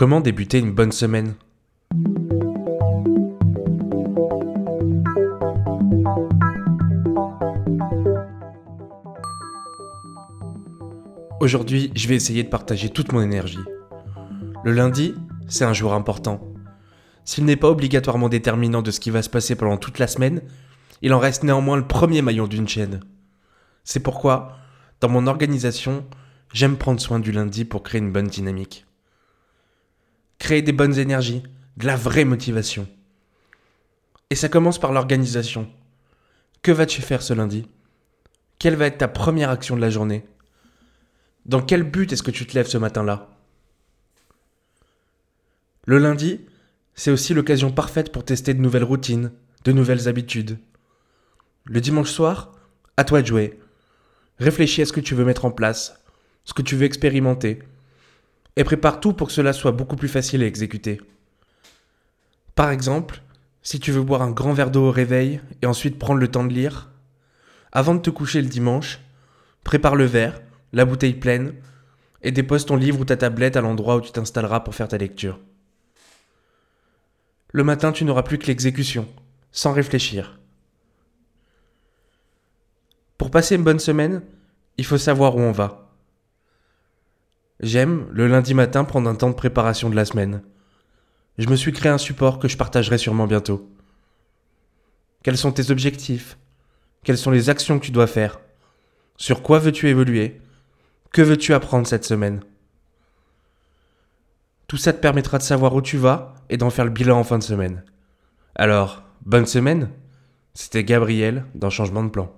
Comment débuter une bonne semaine? Aujourd'hui, je vais essayer de partager toute mon énergie. Le lundi, c'est un jour important. S'il n'est pas obligatoirement déterminant de ce qui va se passer pendant toute la semaine, il en reste néanmoins le premier maillon d'une chaîne. C'est pourquoi, dans mon organisation, j'aime prendre soin du lundi pour créer une bonne dynamique. Créer des bonnes énergies, de la vraie motivation. Et ça commence par l'organisation. Que vas-tu faire ce lundi? Quelle va être ta première action de la journée? Dans quel but est-ce que tu te lèves ce matin-là? Le lundi, c'est aussi l'occasion parfaite pour tester de nouvelles routines, de nouvelles habitudes. Le dimanche soir, à toi de jouer. Réfléchis à ce que tu veux mettre en place, ce que tu veux expérimenter, et prépare tout pour que cela soit beaucoup plus facile à exécuter. Par exemple, si tu veux boire un grand verre d'eau au réveil et ensuite prendre le temps de lire, avant de te coucher le dimanche, prépare le verre, la bouteille pleine, et dépose ton livre ou ta tablette à l'endroit où tu t'installeras pour faire ta lecture. Le matin, tu n'auras plus que l'exécution, sans réfléchir. Pour passer une bonne semaine, il faut savoir où on va. J'aime, le lundi matin, prendre un temps de préparation de la semaine. Je me suis créé un support que je partagerai sûrement bientôt. Quels sont tes objectifs? Quelles sont les actions que tu dois faire? Sur quoi veux-tu évoluer? Que veux-tu apprendre cette semaine? Tout ça te permettra de savoir où tu vas et d'en faire le bilan en fin de semaine. Alors, bonne semaine C'était Gabriel dans Changement de plan.